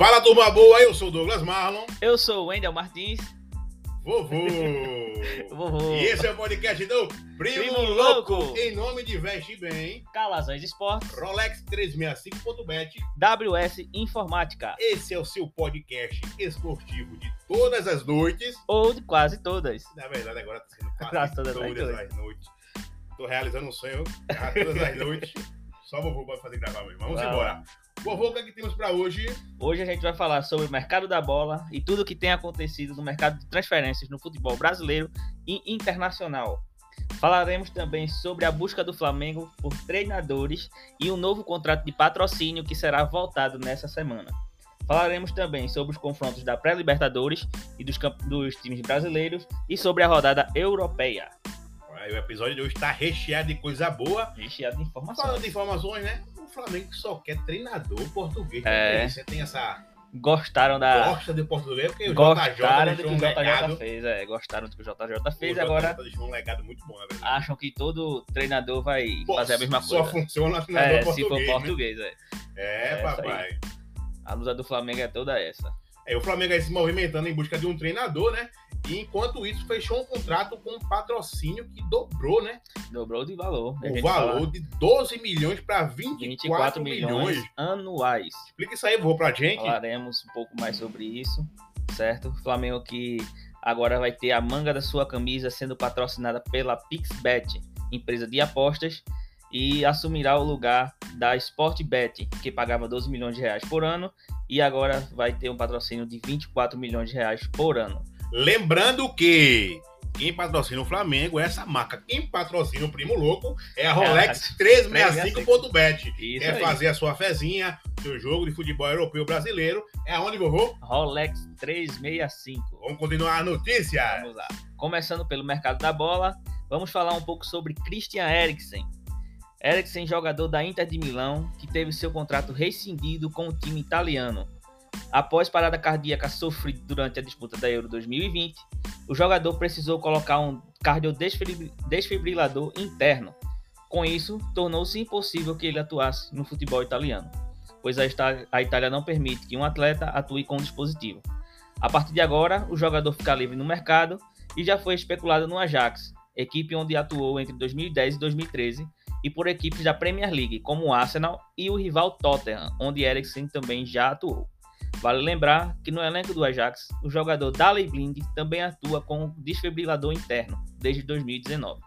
Fala turma boa, eu sou o Douglas Marlon. Eu sou o Wendel Martins. Vovô. Vovô. E esse é o podcast do Primo, Primo Louco. Louco. Em nome de Veste Bem, Calazões Esportes. Rolex 365.bet. WS Informática. Esse é o seu podcast esportivo de todas as noites. Ou de quase todas. Na verdade, agora tá sendo quase Quase todas as todas noites. as noites. Tô realizando um sonho todas as noites. Só vovô pode fazer gravar mesmo. Vamos Vai embora. Vovô, o que, é que temos pra hoje? Hoje a gente vai falar sobre o mercado da bola e tudo o que tem acontecido no mercado de transferências no futebol brasileiro e internacional. Falaremos também sobre a busca do Flamengo por treinadores e um novo contrato de patrocínio que será voltado nessa semana. Falaremos também sobre os confrontos da pré-Libertadores e dos, dos times brasileiros e sobre a rodada europeia. O episódio de hoje tá recheado de coisa boa. Recheado de informações. Falando de informações, né? O Flamengo só quer treinador português. É. Você tem essa Gostaram da. gosta de português, porque o Gostaram JJ do que o um JJ legado. fez, é. Gostaram do que o JJ fez, O agora JJ deixou um legado muito bom, verdade. acham que todo treinador vai Pô, fazer a mesma Só coisa. funciona treinador É, se for português, né? é. É, É, papai. A luta do Flamengo é toda essa. É, o Flamengo aí se movimentando em busca de um treinador, né? E enquanto isso, fechou um contrato com um patrocínio que dobrou, né? Dobrou de valor. O gente valor fala de 12 milhões para 24, 24 milhões. milhões anuais. Explica isso aí, vou pra gente. Falaremos um pouco mais sobre isso, certo? Flamengo que agora vai ter a manga da sua camisa sendo patrocinada pela PixBet, empresa de apostas, e assumirá o lugar da Sportbet, que pagava 12 milhões de reais por ano, e agora vai ter um patrocínio de 24 milhões de reais por ano. Lembrando que quem patrocina o Flamengo é essa marca. Quem patrocina o Primo Louco é a Rolex 365.bet. Isso Quer aí. fazer a sua fezinha, seu jogo de futebol europeu brasileiro. É aonde, vovô? Rolex 365. Vamos continuar a notícia. Vamos lá. Começando pelo mercado da bola, vamos falar um pouco sobre Christian Eriksen. Eriksen, jogador da Inter de Milão, que teve seu contrato rescindido com o time italiano. Após parada cardíaca sofrida durante a disputa da Euro 2020, o jogador precisou colocar um cardiodesfibrilador interno. Com isso, tornou-se impossível que ele atuasse no futebol italiano, pois a Itália não permite que um atleta atue com o dispositivo. A partir de agora, o jogador fica livre no mercado e já foi especulado no Ajax, equipe onde atuou entre 2010 e 2013, e por equipes da Premier League, como o Arsenal e o rival Tottenham, onde Eriksen também já atuou. Vale lembrar que no elenco do Ajax, o jogador Daley Blind também atua com desfibrilador interno desde 2019.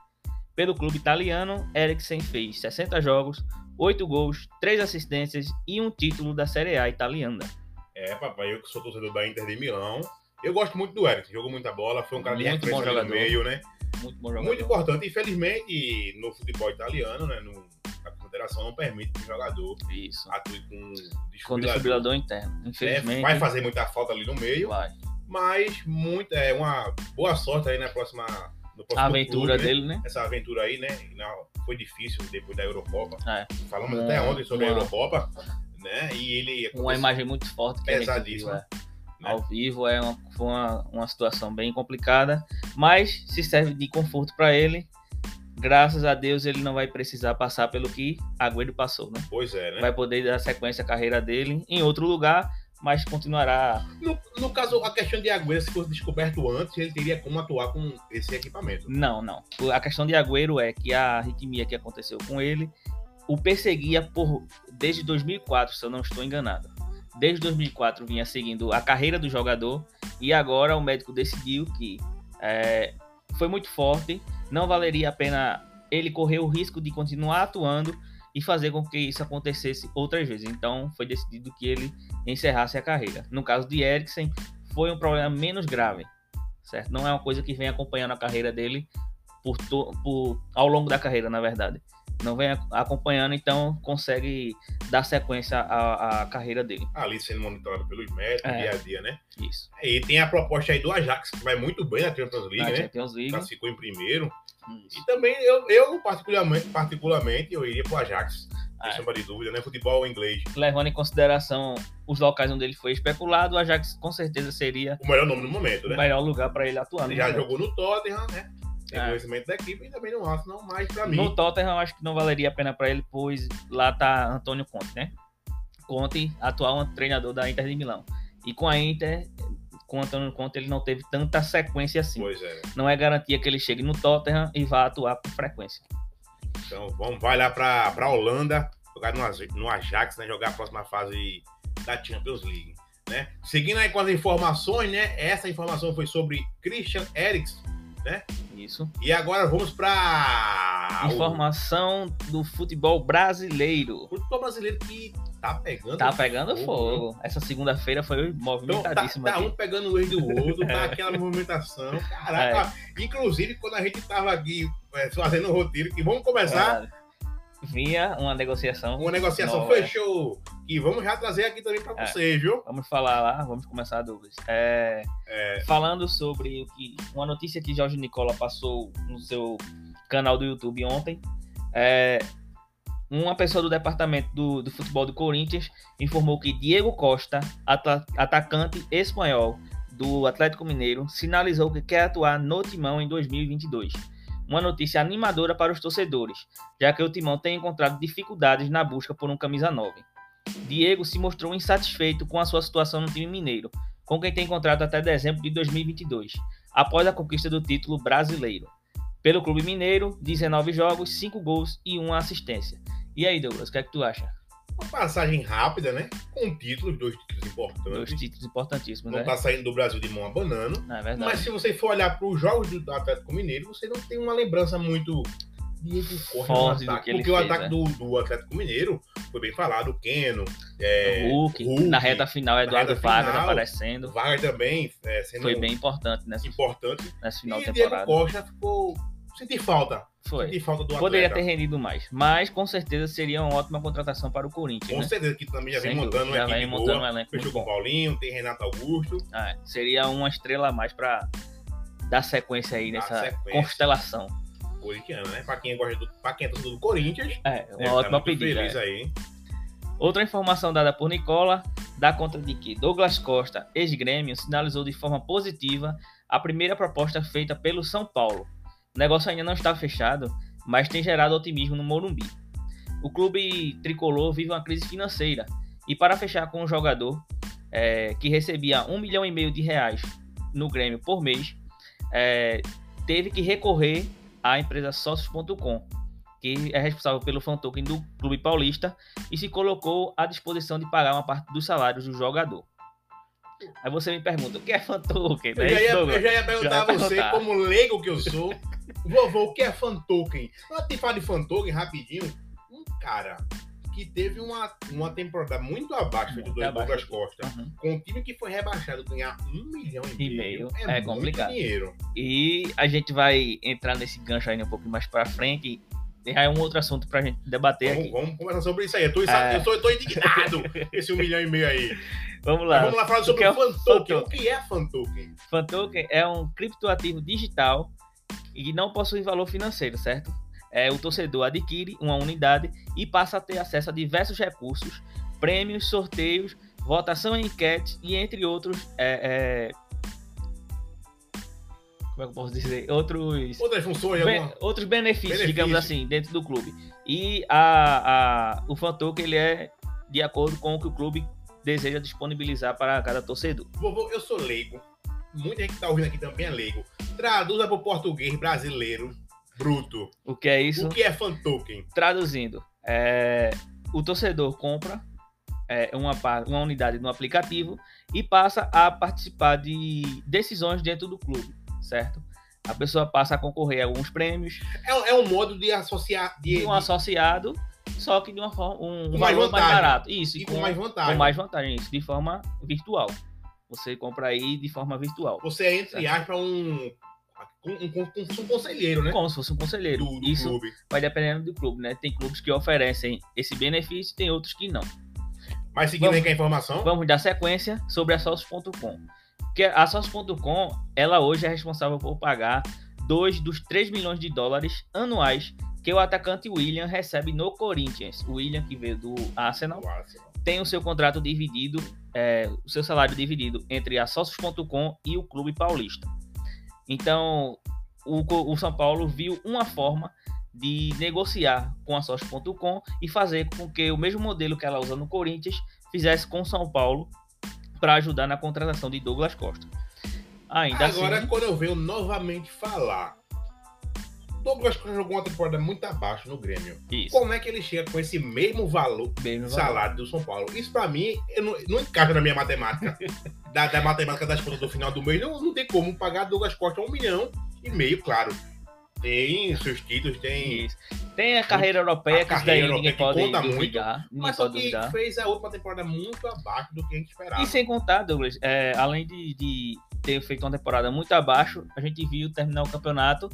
Pelo clube italiano, Eriksen fez 60 jogos, 8 gols, 3 assistências e um título da Série A italiana. É, papai, eu que sou torcedor da Inter de Milão. Eu gosto muito do Eric, jogou muita bola, foi um cara de Muito bom ali no jogador. meio, né? Muito bom jogador. Muito importante. Infelizmente, no futebol italiano, né? No, a confederação não permite que o jogador Isso. atue com Com desfibrilador. desfibrilador interno. É, Infelizmente. vai fazer muita falta ali no meio, vai. mas muito, é uma boa sorte aí na próxima, no próximo A aventura clube, né? dele, né? Essa aventura aí, né? Não, foi difícil depois da Eurocopa. É. Falamos até ontem sobre a Eurocopa, né? E ele Uma imagem muito forte Pesadíssima, viu, é. né? Ao vivo é uma, foi uma, uma situação bem complicada, mas se serve de conforto para ele. Graças a Deus ele não vai precisar passar pelo que Agüero passou, né? Pois é, né? Vai poder dar sequência à carreira dele em outro lugar, mas continuará. No, no caso, a questão de Agüero, se fosse descoberto antes, ele teria como atuar com esse equipamento. Não, não. A questão de Agüero é que a arritmia que aconteceu com ele o perseguia por desde 2004, se eu não estou enganado. Desde 2004 vinha seguindo a carreira do jogador e agora o médico decidiu que é, foi muito forte, não valeria a pena ele correr o risco de continuar atuando e fazer com que isso acontecesse outras vezes. Então foi decidido que ele encerrasse a carreira. No caso de Eriksen, foi um problema menos grave, certo? Não é uma coisa que vem acompanhando a carreira dele por, por ao longo da carreira, na verdade. Não vem ac- acompanhando, então consegue dar sequência à, à carreira dele. Ali sendo monitorado pelos médicos, É. dia a dia, né? Isso. E tem a proposta aí do Ajax, que vai muito bem na Champions League, Na né? Champions League. Classificou em primeiro. Isso. E também, eu, eu particularmente, particularmente, eu iria pro Ajax. É. sombra de dúvida, né? Futebol inglês. Levando em consideração os locais onde ele foi especulado, o Ajax com certeza seria O melhor nome no momento, o né? melhor lugar para ele atuar. Ele já momento. jogou no Tottenham, né? Tem É. conhecimento da equipe e também não acho, não, mas pra mim. No Tottenham, acho que não valeria a pena para ele, pois lá tá Antônio Conte, né? Conte, atual treinador da Inter de Milão. E com a Inter, com Antônio Conte, ele não teve tanta sequência assim. Pois é. Não é garantia que ele chegue no Tottenham e vá atuar com frequência. Então vamos, vai lá para a Holanda, jogar no, no Ajax, né? Jogar a próxima fase da Champions League. Né? Seguindo aí com as informações, né? Essa informação foi sobre Christian Eriksen, né? Isso. E agora vamos para informação do futebol brasileiro. O futebol brasileiro que tá pegando Tá pegando fogo. fogo. Essa segunda-feira foi movimentadíssima. Então, tá, tá um pegando o do outro, tá aquela movimentação. Caraca, é. inclusive quando a gente tava aqui é, fazendo o roteiro, que vamos começar. É vinha uma negociação. Uma negociação nova, fechou. E vamos já trazer aqui também para é, vocês, viu? Vamos falar lá, vamos começar a. É, é. Falando sobre o que uma notícia que Jorge Nicola passou no seu canal do YouTube ontem. É, uma pessoa do departamento do, do futebol do Corinthians informou que Diego Costa, atacante espanhol do Atlético Mineiro, sinalizou que quer atuar no Timão em 2022 uma notícia animadora para os torcedores, já que o Timão tem encontrado dificuldades na busca por um camisa 9. Diego se mostrou insatisfeito com a sua situação no time mineiro, com quem tem contrato até dezembro de 2022, após a conquista do título brasileiro. Pelo Clube Mineiro, 19 jogos, 5 gols e 1 assistência. E aí, Douglas, o que é que tu acha? Uma passagem rápida, né? Com títulos, dois títulos importantes. Dois títulos importantíssimos, não né? tá saindo do Brasil de mão abanando. É verdade. Mas se você for olhar para os jogos do Atlético Mineiro, você não tem uma lembrança muito Diego Forte ataque, porque o ataque é. do, do, Atlético Mineiro foi bem falado, o Keno, é, Hulk, Hulk, na reta final, Eduardo Wagner aparecendo. Wagner também é, foi bem importante nessa, importante. nessa final e temporada. Diego Costa ficou senti falta foi. Senti falta do Poderia ter rendido mais, mas com certeza seria uma ótima contratação para o Corinthians. Com né? certeza que também já vem montando já vem montando boa, um elenco fechou com o Paulinho, tem Renato Augusto. Ah, é. seria uma estrela a mais para dar sequência aí nessa sequência. constelação. Corintiano, né? Para quem gosta do, para quem é do Corinthians. É, uma ótima pedida. Feliz é. aí. Outra informação dada por Nicola dá conta de que Douglas Costa, ex-grêmio, sinalizou de forma positiva a primeira proposta feita pelo São Paulo, o negócio ainda não está fechado, mas tem gerado otimismo no Morumbi. O clube tricolor vive uma crise financeira e para fechar com o jogador é, que recebia um milhão e meio de reais no Grêmio por mês, é, teve que recorrer à empresa Sócios.com, que é responsável pelo fan token do Clube Paulista e se colocou à disposição de pagar uma parte dos salários do jogador. Aí você me pergunta, o que é fan token? Eu, já ia, eu já ia perguntar a você, perguntar. como leigo que eu sou, Vovô, o que é fan token? Antes de falar de fan token, rapidinho, um cara que teve uma, uma temporada muito abaixo do Douglas Costa, uhum. com um time que foi rebaixado, ganhar um milhão e, e meio, é, é complicado. dinheiro. E a gente vai entrar nesse gancho aí um pouco mais pra frente. Aí é um outro assunto pra gente debater vamos, aqui. Vamos conversar sobre isso aí. Eu tô, é... eu tô, eu tô indignado esse um milhão e meio aí. Vamos lá. Mas vamos lá falar sobre o, o fan, token. O que é fan token? Fan token é um criptoativo digital e não possui valor financeiro, certo? É, o torcedor adquire uma unidade e passa a ter acesso a diversos recursos, prêmios, sorteios, votação em enquete e entre outros. É, é... Como é que eu posso dizer? Outros. Outras funções, ben... Outros benefícios, benefícios, digamos assim, dentro do clube. E a, a, o fan token ele é de acordo com o que o clube deseja disponibilizar para cada torcedor. Vovô, eu sou leigo muita gente que tá ouvindo aqui também é leigo. Traduza para o português brasileiro bruto. O que é isso? O que é fan token? Traduzindo, é, o torcedor compra é, uma, uma unidade no aplicativo e passa a participar de decisões dentro do clube, certo? A pessoa passa a concorrer a alguns prêmios. É, é um modo de associar. De, de um associado, só que de uma forma. Um, um mais, mais barato. Isso, e com, com mais vantagem. Com mais vantagem, isso, de forma virtual. Você compra aí de forma virtual. Você é, entre aspas, um, um, um, um, conselheiro, né? Como se fosse um conselheiro. Do, do Isso clube. vai dependendo do clube, né? Tem clubes que oferecem esse benefício, tem outros que não. Mas seguindo vamos, aí com a informação. Vamos dar sequência sobre a Sócio.com. Que a Sócio.com, ela hoje é responsável por pagar dois dos 3 milhões de dólares anuais que o atacante William recebe no Corinthians. O William que veio do Arsenal. Arsenal tem o seu contrato dividido, é, o seu salário dividido entre a Sócios.com e o Clube Paulista. Então, o, o, São Paulo viu uma forma de negociar com a Sorte.com e fazer com que o mesmo modelo que ela usa no Corinthians fizesse com o São Paulo para ajudar na contratação de Douglas Costa. Ainda Agora, assim... quando eu venho novamente falar Douglas Costa jogou uma temporada muito abaixo no Grêmio. Isso. Como é que ele chega com esse mesmo valor mesmo salário valor. do São Paulo? Isso para mim não, não, encaixa na minha matemática. da, da, matemática das contas do final do mês. Não, não tem como pagar Douglas Costa um milhão e meio, claro. Tem seus títulos, tem. Isso. Tem a carreira europeia, a que carreira daí ninguém pode conta duvidar, muito. Mas só que fez a última temporada muito abaixo do que a gente esperava. E sem contar, Douglas, é, além de, de ter feito uma temporada muito abaixo, a gente viu terminar o campeonato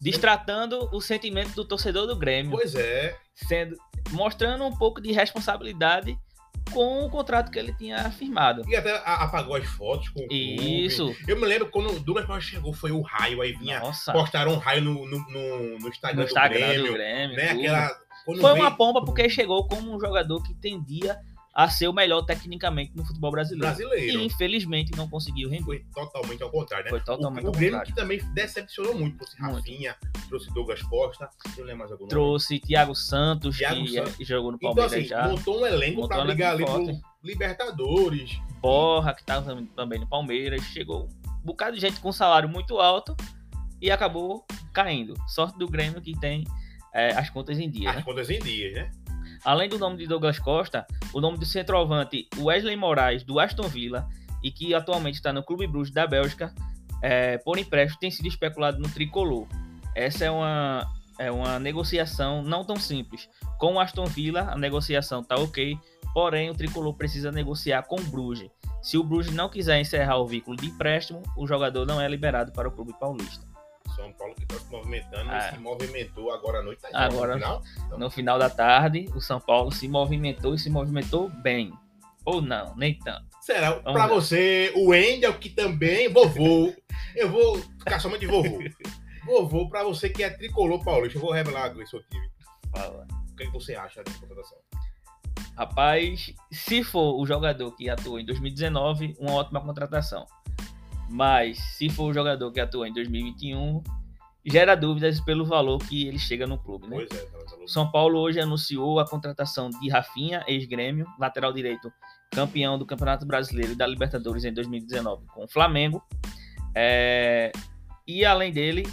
destratando o sentimento do torcedor do Grêmio. Pois é. Sendo, mostrando um pouco de responsabilidade com o contrato que ele tinha firmado. E até apagou as fotos com o Isso. Clube. Eu me lembro quando o Douglas Costa chegou, foi o raio, aí vinha, Nossa. postaram um raio no, no, no, no Instagram, no Instagram do Grêmio. Do Grêmio né? Aquela, foi veio... uma pomba porque chegou como um jogador que tendia a ser o melhor tecnicamente no futebol brasileiro. Brasileiro. E infelizmente não conseguiu render. Foi totalmente ao contrário, né? Foi totalmente o, o Grêmio que também decepcionou muito. Trouxe Rafinha, trouxe Douglas Costa. Eu lembro mais algum Trouxe Thiago Santos, Thiago que Santos. jogou no então, Palmeiras então, assim, já. Montou um elenco para brigar ali pro Libertadores. Borra, que estava também no Palmeiras. Chegou um bocado de gente com salário muito alto e acabou caindo. Sorte do Grêmio que tem é, as contas em dia. As né? contas em dia, né? Além do nome de Douglas Costa, o nome do centroavante Wesley Moraes, do Aston Villa, e que atualmente está no Clube Bruges da Bélgica, é, por empréstimo, tem sido especulado no tricolor. Essa é uma, é uma negociação não tão simples. Com o Aston Villa, a negociação está ok, porém o tricolor precisa negociar com o Bruges. Se o Bruges não quiser encerrar o vínculo de empréstimo, o jogador não é liberado para o clube paulista. São Paulo que está se movimentando ah. e se movimentou agora à noite. Tá agora, no final? Então... no final da tarde, o São Paulo se movimentou e se movimentou bem. Ou não, nem tanto. Será? Para você, o Endel, que também, vovô. eu vou ficar somente de vovô. vovô, para você que é tricolor paulista, eu vou revelar o seu time. Fala. O que, é que você acha dessa contratação? Rapaz, se for o jogador que atuou em 2019, uma ótima contratação. Mas se for o jogador que atua em 2021, gera dúvidas pelo valor que ele chega no clube. Né? Pois é, tá São Paulo hoje anunciou a contratação de Rafinha, ex-grêmio, lateral direito, campeão do Campeonato Brasileiro e da Libertadores em 2019 com o Flamengo. É... E além dele,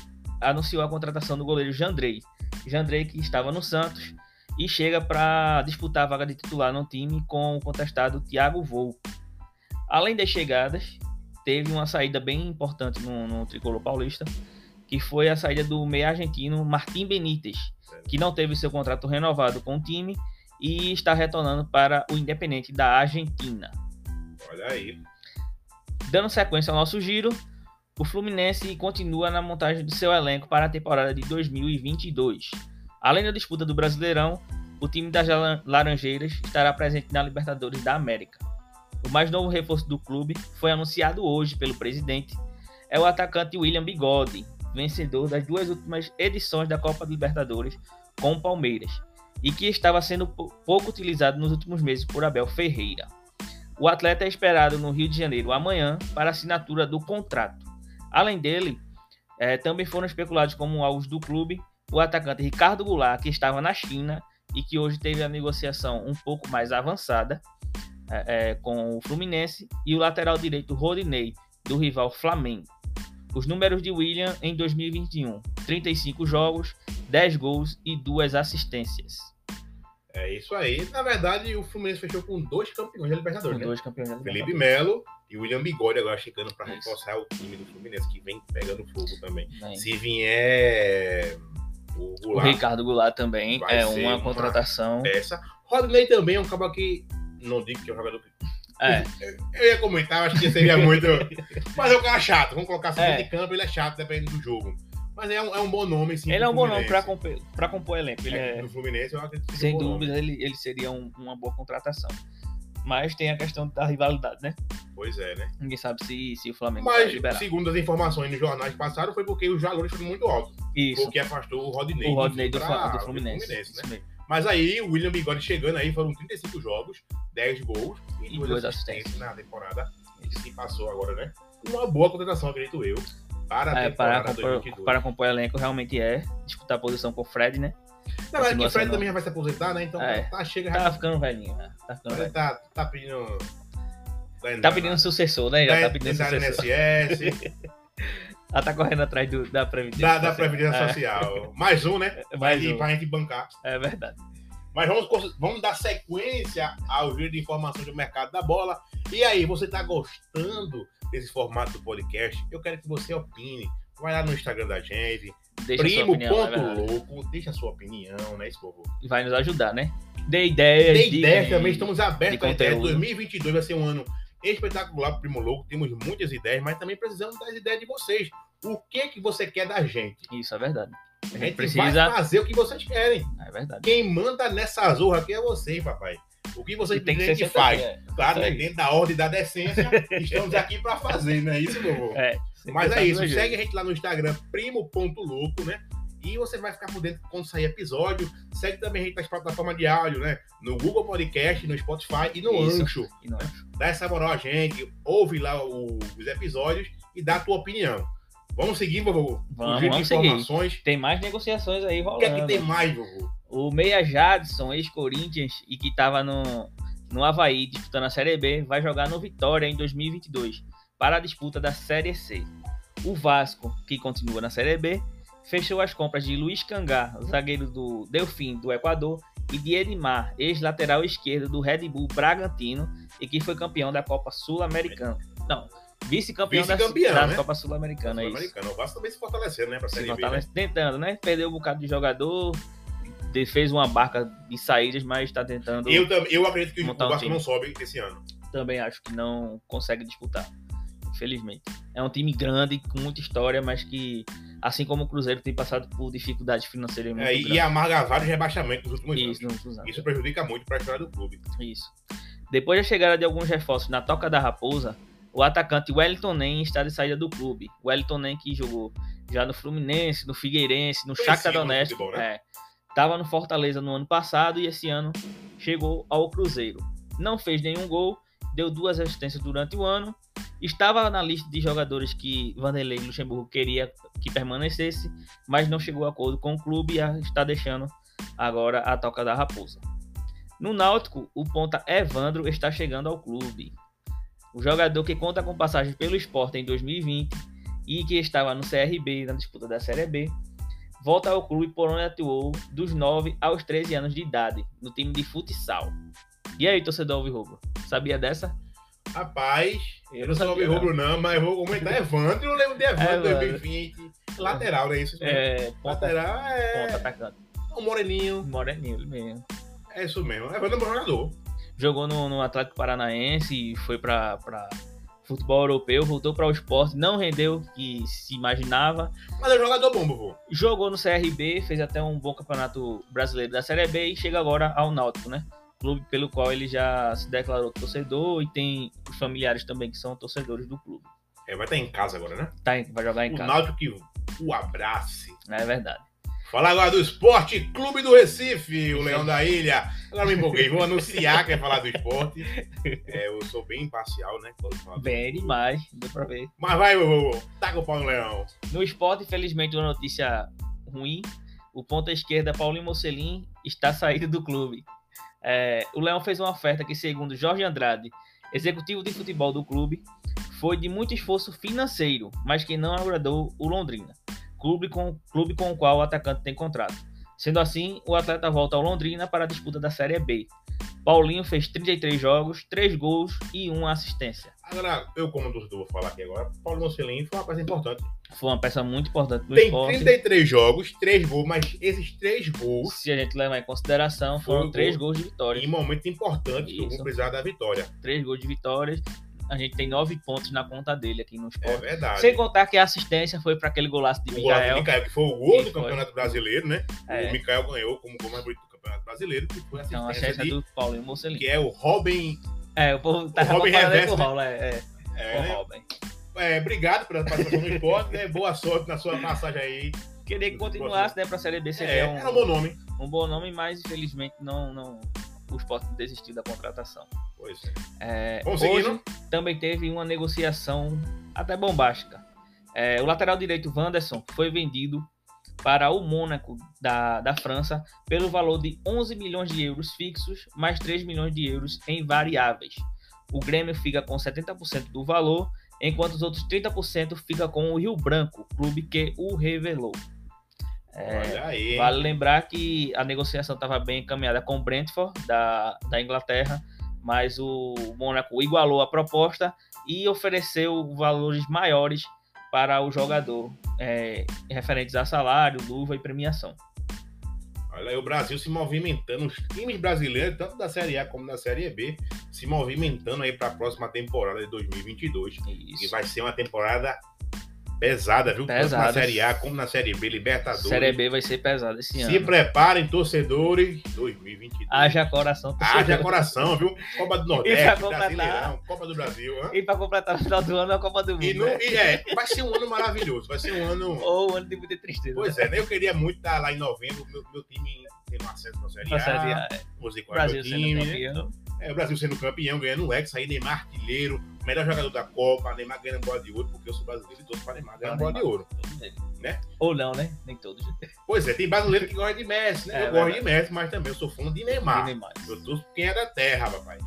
anunciou a contratação do goleiro Jandrei. Jandrei que estava no Santos e chega para disputar a vaga de titular no time com o contestado Thiago Vou. Além das chegadas, teve uma saída bem importante no, no tricolor paulista, que foi a saída do meio argentino Martim Benítez, que não teve seu contrato renovado com o time e está retornando para o Independente da Argentina. Olha aí. Dando sequência ao nosso giro, o Fluminense continua na montagem do seu elenco para a temporada de 2022. Além da disputa do Brasileirão, o time das Laranjeiras estará presente na Libertadores da América. O mais novo reforço do clube foi anunciado hoje pelo presidente. É o atacante William Bigode, vencedor das duas últimas edições da Copa Libertadores com o Palmeiras e que estava sendo pouco utilizado nos últimos meses por Abel Ferreira. O atleta é esperado no Rio de Janeiro amanhã para assinatura do contrato. Além dele, é, também foram especulados como alvos do clube o atacante Ricardo Goulart, que estava na China e que hoje teve a negociação um pouco mais avançada, é, é, com o Fluminense e o lateral direito Rodinei, do rival Flamengo. Os números de William em 2021: 35 jogos, 10 gols e 2 assistências. É isso aí. Na verdade, o Fluminense fechou com dois campeões da Libertadores. Com né? dois campeões da Libertadores. Felipe Melo e William Bigode agora chegando para reforçar o time do Fluminense, que vem pegando fogo também. Bem. Se vier o, Goulart, o Ricardo Goulart também é uma contratação. Peça. Rodney também é um cabo que não digo que é um jogador que. É. Eu ia comentar, acho que seria muito. Mas é um cara chato. Vamos colocar assim é. de campo, ele é chato, dependendo do jogo. Mas é um, é um bom nome, sim. Ele é um bom nome pra compor, pra compor elenco. Ele é, é, no Fluminense, eu acredito Sem um dúvida, ele, ele seria um, uma boa contratação. Mas tem a questão da rivalidade, né? Pois é, né? Ninguém sabe se, se o Flamengo Mas, vai liberar. segundo as informações nos jornais passados, foi porque os valores foram muito altos. Isso. Porque afastou o Rodney. O Rodney do, do, do Fluminense. Do Fluminense né? Mas aí, o William Bigode chegando aí, foram 35 jogos, 10 gols e, e duas, assistências na temporada que passou agora, né? Uma boa contratação, acredito eu. para É, para, compor, 2022. para compor o elenco realmente é disputar a posição com o Fred, né? Na verdade, o Fred também já vai se aposentar, né? Então É. tá, chega Tá ficando velhinho, né? Tá ficando velho. tá, tá pedindo. Tá pedindo sucessor, né? Já tá pedindo entrar no sucessor. INSS, Ela tá correndo atrás do- da Previdência. da, da Social. Previdência É, Social. Mais um, né? Mais pra, um. pra gente bancar. É verdade. Mas vamos, vamos dar sequência ao giro de informações do mercado da bola. E aí, você tá gostando desse formato do podcast? Eu quero que você opine. Vai lá no Instagram da gente, Deixa primo opinião, é ponto verdade. louco, deixa a sua opinião, né, esse povo? Vai nos ajudar, né? Dê ideias. Diga ideias também, estamos abertos de a ideias. conteúdo. 2022 vai ser um ano espetacular Primo Louco, temos muitas ideias, mas também precisamos das ideias de vocês. O que que você quer da gente? Isso, é verdade. A A gente gente precisa. fazer o que vocês querem. É verdade. Quem manda nessa zorra aqui é vocês, papai. O que vocês tem que ser a gente faz. assim, é. Claro, né? dentro da ordem da decência, estamos aqui para fazer, não é isso, meu avô? É, Mas é isso, segue a gente lá no Instagram, primo.louco, né? E você vai ficar por dentro quando sair episódio. Segue também a gente nas plataformas de áudio, né? No Google Podcast, no Spotify e no Isso. Ancho. E Dá essa moral a gente, ouve lá o- os episódios e dá a tua opinião. Vamos seguir, vovô? Vamos, vamos seguir. informações. Tem mais negociações aí O rolando. que é que tem mais, vovô? O Meia Jadson, ex-Corinthians, e que estava no, no Havaí disputando a Série B, vai jogar no Vitória em 2022 para a disputa da Série C. O Vasco, que continua na Série B, fechou as compras de Luiz Cangá, zagueiro do Delfim do Equador, e de Edmar, ex-lateral esquerdo do Red Bull Bragantino e que foi campeão da Copa Sul-Americana. Não, vice-campeão da, Vice-campeão, da né? Copa Sul-Americana. é isso. Sul-Americano. O Vasco também se fortalecendo, né? Pra Se né? fortalece tentando, né? Perdeu um bocado de jogador, fez uma barca de saídas, mas está tentando. Eu, eu acredito que o um Vasco time. não sobe esse ano. Também acho que não consegue disputar, infelizmente. É um time grande, com muita história, mas que, assim como o Cruzeiro, tem passado por dificuldades financeiras muito É, e, grandes. e amarga vários rebaixamentos nos últimos Isso, anos. nos. Isso prejudica muito para a história do clube. Isso. Depois da chegada de alguns reforços na Toca da Raposa, o atacante Wellington Nem está de saída do clube. O Wellington Nem que jogou já no Fluminense, no Figueirense, no Shakhtar Donetsk, futebol, né? é, no Fortaleza no ano passado e esse ano chegou ao Cruzeiro. Não fez nenhum gol, deu duas assistências durante o ano, estava na lista de jogadores que Vanderlei Luxemburgo queria que permanecesse, mas não chegou a acordo com o clube e está deixando agora a Toca da Raposa. No Náutico, o ponta Evandro está chegando ao clube. O jogador que conta com passagem pelo esporte em 2020 e que estava no CRB na disputa da Série B, volta ao clube por onde atuou dos 9 aos 13 anos de idade, no time de futsal. E aí, torcedor Alvirrubro, sabia dessa? Rapaz, eu, não sou sabia, rubro não, mas vou comentar Evandro. Eu lembro de Evandro Evandro. 2020. Lateral, não é isso? É, ponta, Lateral ponta é atacante. um moreninho. Moreninho, ele mesmo. É isso mesmo. Evandro é um bom jogador. Jogou no, no Atlético Paranaense, foi para futebol europeu, voltou para o esporte, não rendeu o que se imaginava, Mas é um jogador bom, vovô. jogou no CRB, fez até um bom campeonato brasileiro da Série B e chega agora ao Náutico, né? Clube pelo qual ele já se declarou torcedor e tem os familiares também que são torcedores do clube. É, vai estar em casa agora, né? Tá, vai jogar em O casa. Náutico que o abrace. É verdade. Fala agora do Esporte Clube do Recife, o Leão da Ilha. Agora me empolguei, vou anunciar que é falar do esporte. É, eu sou bem imparcial, né? do Bem demais, deu pra ver. Mas vai, vovô. Taca o pau no Leão. No esporte, infelizmente, uma notícia ruim. O ponta esquerda, Paulinho Mocelin, está saído do clube. É, o Leão fez uma oferta que, segundo Jorge Andrade, executivo de futebol do clube, foi de muito esforço financeiro, mas que não agradou o Londrina, clube com, clube com o qual o atacante tem contrato. Sendo assim, o atleta volta ao Londrina para a disputa da Série B. Paulinho fez 33 jogos, 3 gols e 1 assistência. Agora, eu como torcedor vou falar aqui agora. Paulo Mocelin foi uma coisa importante. Foi uma peça muito importante no Tem esporte. 33 jogos, 3 gols, mas esses 3 gols Se a gente levar em consideração, foram gol. gols de vitória. em momentos importantes que Isso. vão precisar da vitória. Três gols de vitórias. A gente tem nove pontos na conta dele aqui no É esporte. verdade. Sem contar que a assistência foi para aquele golaço de o gol do Mikael. Mikael, que foi o gol do foi. Campeonato Brasileiro, né? É. O Mikael ganhou como gol mais bonito Campeonato Brasileiro, que foi a Então, a de, do Paulinho Mocelin. que é o Robin. É, o povo tá Robin comparando aí Reverso, com o né? Raul, é, é, É, o né? Robin. É, obrigado pela participação no esporte, né? Boa sorte na sua passagem aí. Queria que continuasse, né, pra Série B seria É, um, era um bom nome. um bom nome, mas infelizmente não, não, o esporte desistiu da contratação. Pois é. É, hoje também teve uma negociação até bombástica. É, o lateral direito Wanderson foi vendido para o Mônaco da, da França pelo valor de 11 milhões de euros fixos, mais 3 milhões de euros em variáveis. O Grêmio fica com 70% do valor, enquanto os outros 30% fica com o Rio Branco, clube que o revelou. É, vale lembrar que a negociação estava bem encaminhada com o Brentford, da, da Inglaterra, mas o Mônaco igualou a proposta e ofereceu valores maiores para o jogador, é, referentes a salário, luva e premiação. Olha aí o Brasil se movimentando, os times brasileiros, tanto da Série A como da Série B, se movimentando aí para a próxima temporada de 2022. Isso. E vai ser uma temporada pesada, viu? Pesada. Tanto na Série A como na Série B, Libertadores. Série B vai ser pesada esse ano. Se preparem, torcedores, 2022. Haja coração, torcedor. Haja coração, viu? Copa do Nordeste, Brasileirão, Copa do Brasil. Hein? E para completar no final do ano, a Copa do Mundo. E, no, né? e é, vai ser um ano maravilhoso, vai ser um ano... Ou um ano de muita tristeza. Pois é, né? Eu queria muito estar lá em novembro, meu, meu time tendo acesso para a Série A. É. Brasil time, sendo campeão. É, o Brasil sendo campeão, ganhando o Hexa, aí Neymar artilheiro, melhor jogador da Copa, Neymar ganhando bola de ouro, porque eu sou brasileiro e todos para Neymar ganhando bola de ouro. Né? Ou não, né? Nem todos. Pois é, tem brasileiro que gosta de Messi, né? É, eu gosto de Messi, mas também eu sou fã de Neymar. De Neymar. Eu tô quem é da terra, papai.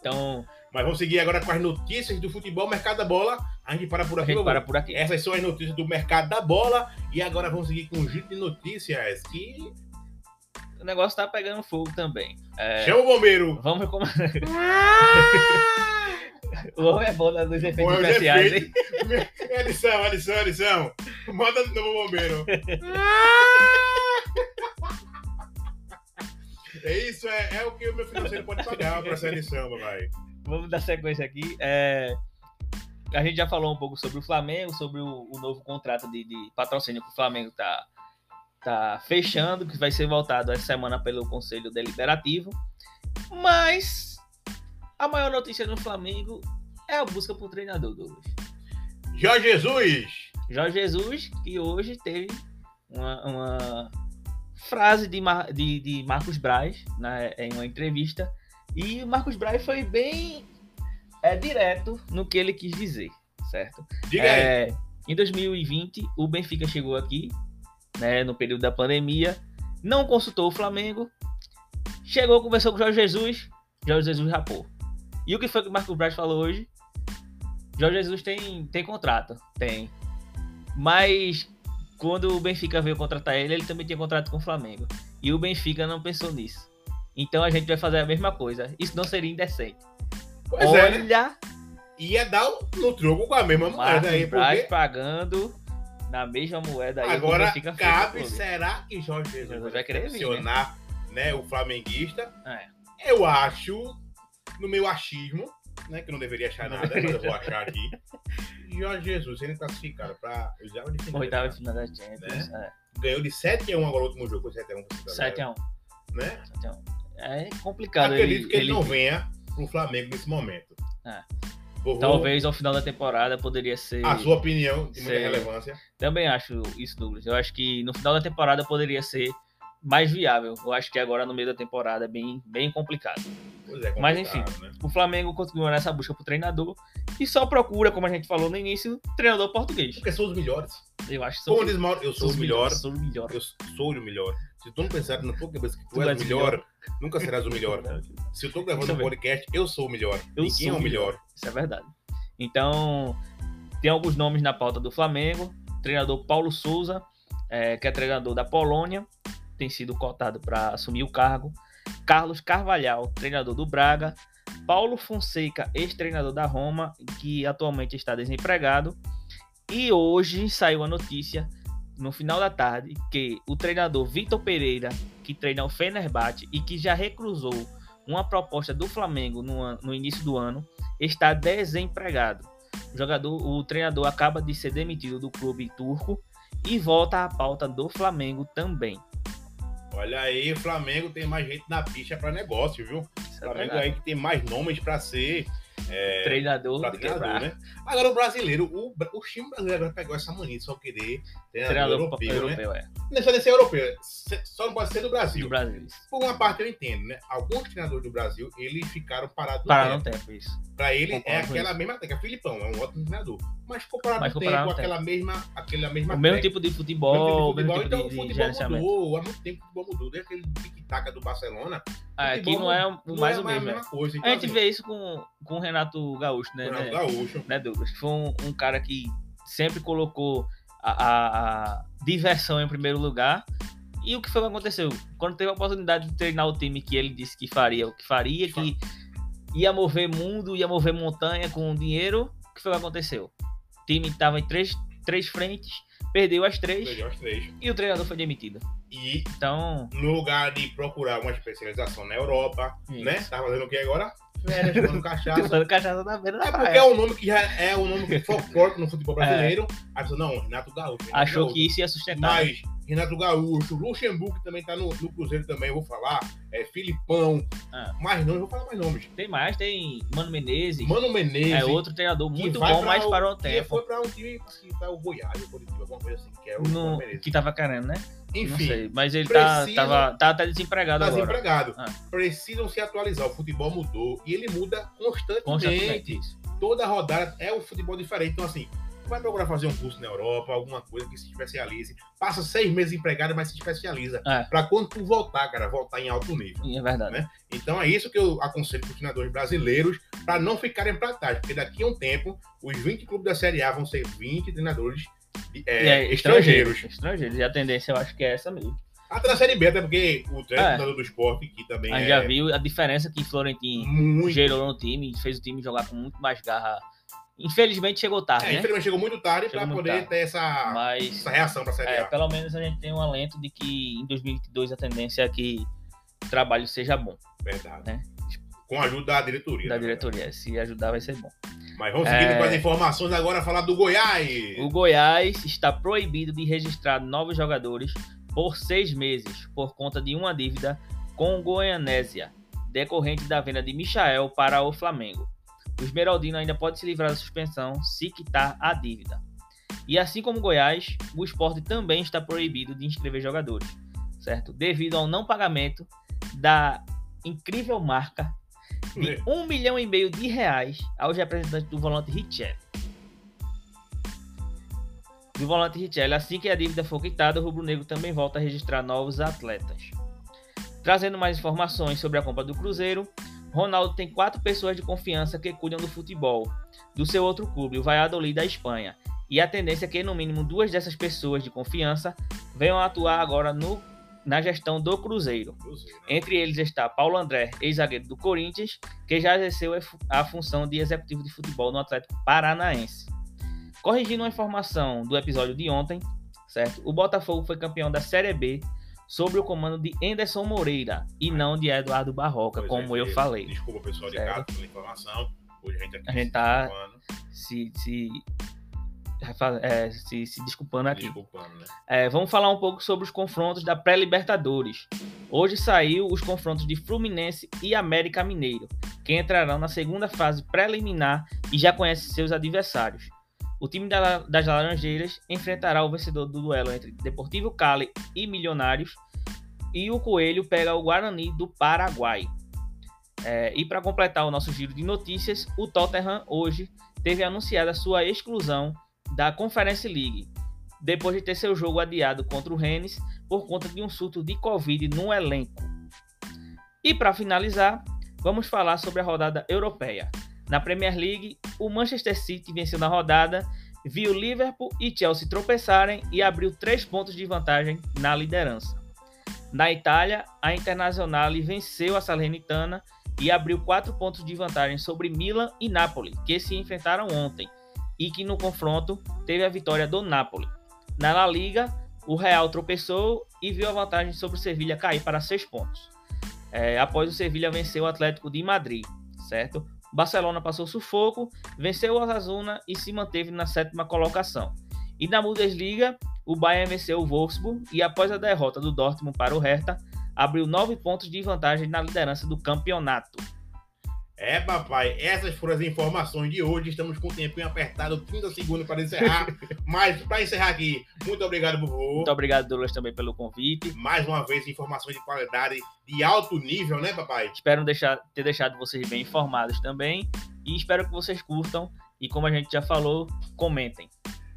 Então. Mas vamos seguir agora com as notícias do futebol, mercado da bola. A gente para por aqui. A gente para por aqui. Essas são as notícias do mercado da bola. E agora vamos seguir com um giro de notícias que o negócio tá pegando fogo também. É... Chama o bombeiro! Vamos como. o homem é bom nos efeitos especiais, hein? edição, edição, edição. Manda de novo o bombeiro. é isso, é, é o que o meu financeiro pode pagar pra essa edição, papai. Vamos dar sequência aqui. É a gente já falou um pouco sobre o Flamengo, sobre o, o novo contrato de, de, patrocínio que o Flamengo tá tá fechando, que vai ser voltado essa semana pelo Conselho Deliberativo. Mas a maior notícia do Flamengo é a busca por treinador, Douglas. Jorge Jesus! Jorge Jesus, que hoje teve uma, uma frase de, Mar, de, de, Marcos Braz né, em uma entrevista. E o Marcos Braz foi bem é, direto no que ele quis dizer, certo? Diga é, aí. Em 2020, o Benfica chegou aqui né, no período da pandemia, não consultou o Flamengo, chegou, conversou com o Jorge Jesus, Jorge Jesus rapou. E o que foi que o Marco Braz falou hoje? Jorge Jesus tem, tem contrato, tem. Mas quando o Benfica veio contratar ele, ele também tinha contrato com o Flamengo. E o Benfica não pensou nisso. Então a gente vai fazer a mesma coisa. Isso não seria indecente. Pois Olha, é, né? ia dar no troco com a mesma moeda aí, porque... pagando na mesma moeda. Aí Agora, cabe, será que Jorge Jesus vai querer mencionar né? né, o flamenguista? É. Eu acho, no meu achismo, né, que eu não deveria achar nada, mas eu vou achar aqui. Jorge Jesus sendo classificado para oitava de final. Oitava de final da Champions. Né? É. Ganhou de 7x1 agora o último jogo, foi 7x1. 7x1. Né? 7x1. É complicado. Acredito ele, que ele, ele não venha pro Flamengo nesse momento. É. Talvez ao final da temporada poderia ser. A sua opinião de muita relevância. Também acho isso, Douglas. Eu acho que no final da temporada poderia ser mais viável. Eu acho que agora no meio da temporada é bem, bem complicado. É, Mas enfim, né? o Flamengo continua nessa busca por treinador e só procura, como a gente falou no início, treinador português. Porque são os melhores. Eu acho que são. Como diz Mauro, eu sou, sou o melhor. Sou o melhor. Eu sou o melhor. Se tu não pensar na tua cabeça que tu, tu és o melhor, melhor, nunca serás o melhor. Se eu tô gravando um podcast, eu sou o melhor. Eu Ninguém é o melhor. melhor. Isso é verdade. Então, tem alguns nomes na pauta do Flamengo. treinador Paulo Souza, é, que é treinador da Polônia, tem sido cotado para assumir o cargo. Carlos Carvalhal, treinador do Braga. Paulo Fonseca, ex-treinador da Roma, que atualmente está desempregado. E hoje saiu a notícia, no final da tarde, que o treinador Vitor Pereira, que treina o Fenerbahçe e que já recruzou uma proposta do Flamengo no, no início do ano, está desempregado. O jogador, o treinador acaba de ser demitido do clube turco e volta à pauta do Flamengo também. Olha aí, o Flamengo tem mais gente na picha para negócio, viu? Isso é Flamengo é aí que tem mais nomes para ser é, treinador, pra treinador, né? Agora o brasileiro, o, o time brasileiro pegou essa mania de só querer treinador, europeu, europeu né? é. Não precisa ser europeu, só não pode ser do Brasil. Do Brasil. Por uma parte eu entendo, né? Alguns treinadores do Brasil, eles ficaram parados Pararam tempo. tempo, isso. Pra ele Concordo é aquela mesma técnica. Filipão é um ótimo treinador. Mas comparado Mas, no tempo, aquela mesma, aquela mesma. O mesmo tipo de futebol, o mesmo tipo então, de, o futebol mudou. Há muito tempo o futebol mudou. Desde aquele tic-tac do Barcelona. Ah, aqui não é o mais é o mesmo. A, mesma coisa. Então, a gente vê isso com, com o Renato Gaúcho, né? Renato né, Gaúcho. Né, Douglas? Foi um, um cara que sempre colocou a, a, a diversão em primeiro lugar. E o que foi que aconteceu? Quando teve a oportunidade de treinar o time que ele disse que faria, o que faria, que ia mover mundo, ia mover montanha com dinheiro, o que foi que aconteceu? O time estava em três, três frentes, perdeu as três, perdeu as três. e o treinador foi demitido. E então, no lugar de procurar uma especialização na Europa, Isso. né? Tá fazendo o que agora? férias, tomando cachaça. tomando cachaça na beira da é praia. porque é um nome que já é um nome que folclórico no futebol brasileiro. É. Aí pessoa, não, Renato Gaúcho. Renato Achou Gaúcho. que isso ia sustentar. Mas Renato Gaúcho, Luxemburgo também tá no, no Cruzeiro também, eu vou falar. É Filipão. Ah. Mais nomes, vou falar mais nomes. Tem mais, tem Mano Menezes. Mano Menezes. É outro treinador muito bom, mas parou o tempo. Que foi pra um time que tá o Goiás, o Curitiba, alguma coisa assim, que é o no. Que tava querendo, né? Enfim. Sei, mas ele tá, tava, tá até desempregado tá agora. desempregado. Ah. Precisam se atualizar. O futebol mudou e ele muda constantemente. constantemente. Toda rodada é um futebol diferente. Então, assim, vai procurar fazer um curso na Europa, alguma coisa que se especialize. Passa seis meses empregado, mas se especializa. É. Pra quando tu voltar, cara, voltar em alto nível. É verdade. Né? Então é isso que eu aconselho para os treinadores brasileiros, para não ficarem para trás, porque daqui a um tempo, os 20 clubes da Série A vão ser 20 treinadores é, é, estrangeiros. Estrangeiros. E a tendência eu acho que é essa mesmo. Até na Série B, até porque o treinador é. do esporte aqui também a gente é... já viu a diferença que Florentino muito. gerou no time, fez o time jogar com muito mais garra. Infelizmente chegou tarde, é, né? Infelizmente chegou muito tarde para poder tarde. ter essa, Mas, essa reação para a Série é, A. Pelo menos a gente tem um alento de que em 2022 a tendência é que o trabalho seja bom. Verdade. Né? Com a ajuda da diretoria. Da diretoria. Se ajudar, vai ser bom. Mas vamos seguindo é... com as informações agora, falar do Goiás. O Goiás está proibido de registrar novos jogadores por seis meses por conta de uma dívida com o Goianésia, decorrente da venda de Michael para o Flamengo. O Esmeraldino ainda pode se livrar da suspensão se quitar a dívida. E assim como Goiás, o esporte também está proibido de inscrever jogadores, certo? Devido ao não pagamento da incrível marca de um milhão e meio de reais aos representantes do volante Richelli. Do volante Richelli, assim que a dívida for quitada, o Rubro Negro também volta a registrar novos atletas. Trazendo mais informações sobre a compra do Cruzeiro, Ronaldo tem quatro pessoas de confiança que cuidam do futebol do seu outro clube, o Valladolid da Espanha, e a tendência é que no mínimo duas dessas pessoas de confiança venham atuar agora no na gestão do Cruzeiro. Entre eles está Paulo André, ex-zagueiro do Corinthians, que já exerceu a função de executivo de futebol no Atlético Paranaense. Corrigindo uma informação do episódio de ontem, certo? O Botafogo foi campeão da Série B sob o comando de Anderson Moreira e não de Eduardo Barroca, pois como é, eu falei. Desculpa, pessoal de casa pela informação. Hoje a gente, tá a gente tá se, se é, se, se, desculpando aqui. Desculpando, né? é, vamos falar um pouco sobre os confrontos da pré-Libertadores. Hoje saiu os confrontos de Fluminense e América Mineiro, que entrarão na segunda fase preliminar e já conhece seus adversários. O time da, das Laranjeiras enfrentará o vencedor do duelo entre Deportivo Cali e Milionários, e o Coelho pega o Guarani do Paraguai. É, e para completar o nosso giro de notícias, o Tottenham hoje teve anunciada sua exclusão da Conference League, depois de ter seu jogo adiado contra o Rennes por conta de um surto de Covid no elenco. E para finalizar, vamos falar sobre a rodada europeia. Na Premier League, o Manchester City venceu na rodada, viu Liverpool e Chelsea tropeçarem e abriu três pontos de vantagem na liderança. Na Itália, a Internazionale venceu a Salernitana e abriu quatro pontos de vantagem sobre Milan e Napoli, que se enfrentaram ontem, e que no confronto teve a vitória do Napoli. Na La Liga, o Real tropeçou e viu a vantagem sobre o Sevilha cair para seis pontos. É, após o Sevilha vencer o Atlético de Madrid, certo? Barcelona passou sufoco, venceu o Osasuna e se manteve na sétima colocação. E na Bundesliga, o Bayern venceu o Wolfsburg e após a derrota do Dortmund para o Hertha, abriu nove pontos de vantagem na liderança do campeonato. É, papai, essas foram as informações de hoje. Estamos com o tempinho apertado, 30 segundos para encerrar. Mas para encerrar aqui, muito obrigado, Vovô. Muito obrigado, Douglas, também pelo convite. Mais uma vez, informações de qualidade de alto nível, né, papai? Espero deixar, ter deixado vocês bem informados também. E espero que vocês curtam. E como a gente já falou, comentem.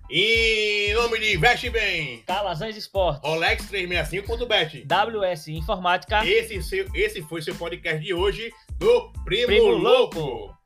Em nome de Veste Bem, Calazans Esportes, Rolex 365.bet, WS Informática. Esse, seu, esse foi seu podcast de hoje do Primo, Primo Louco. Louco.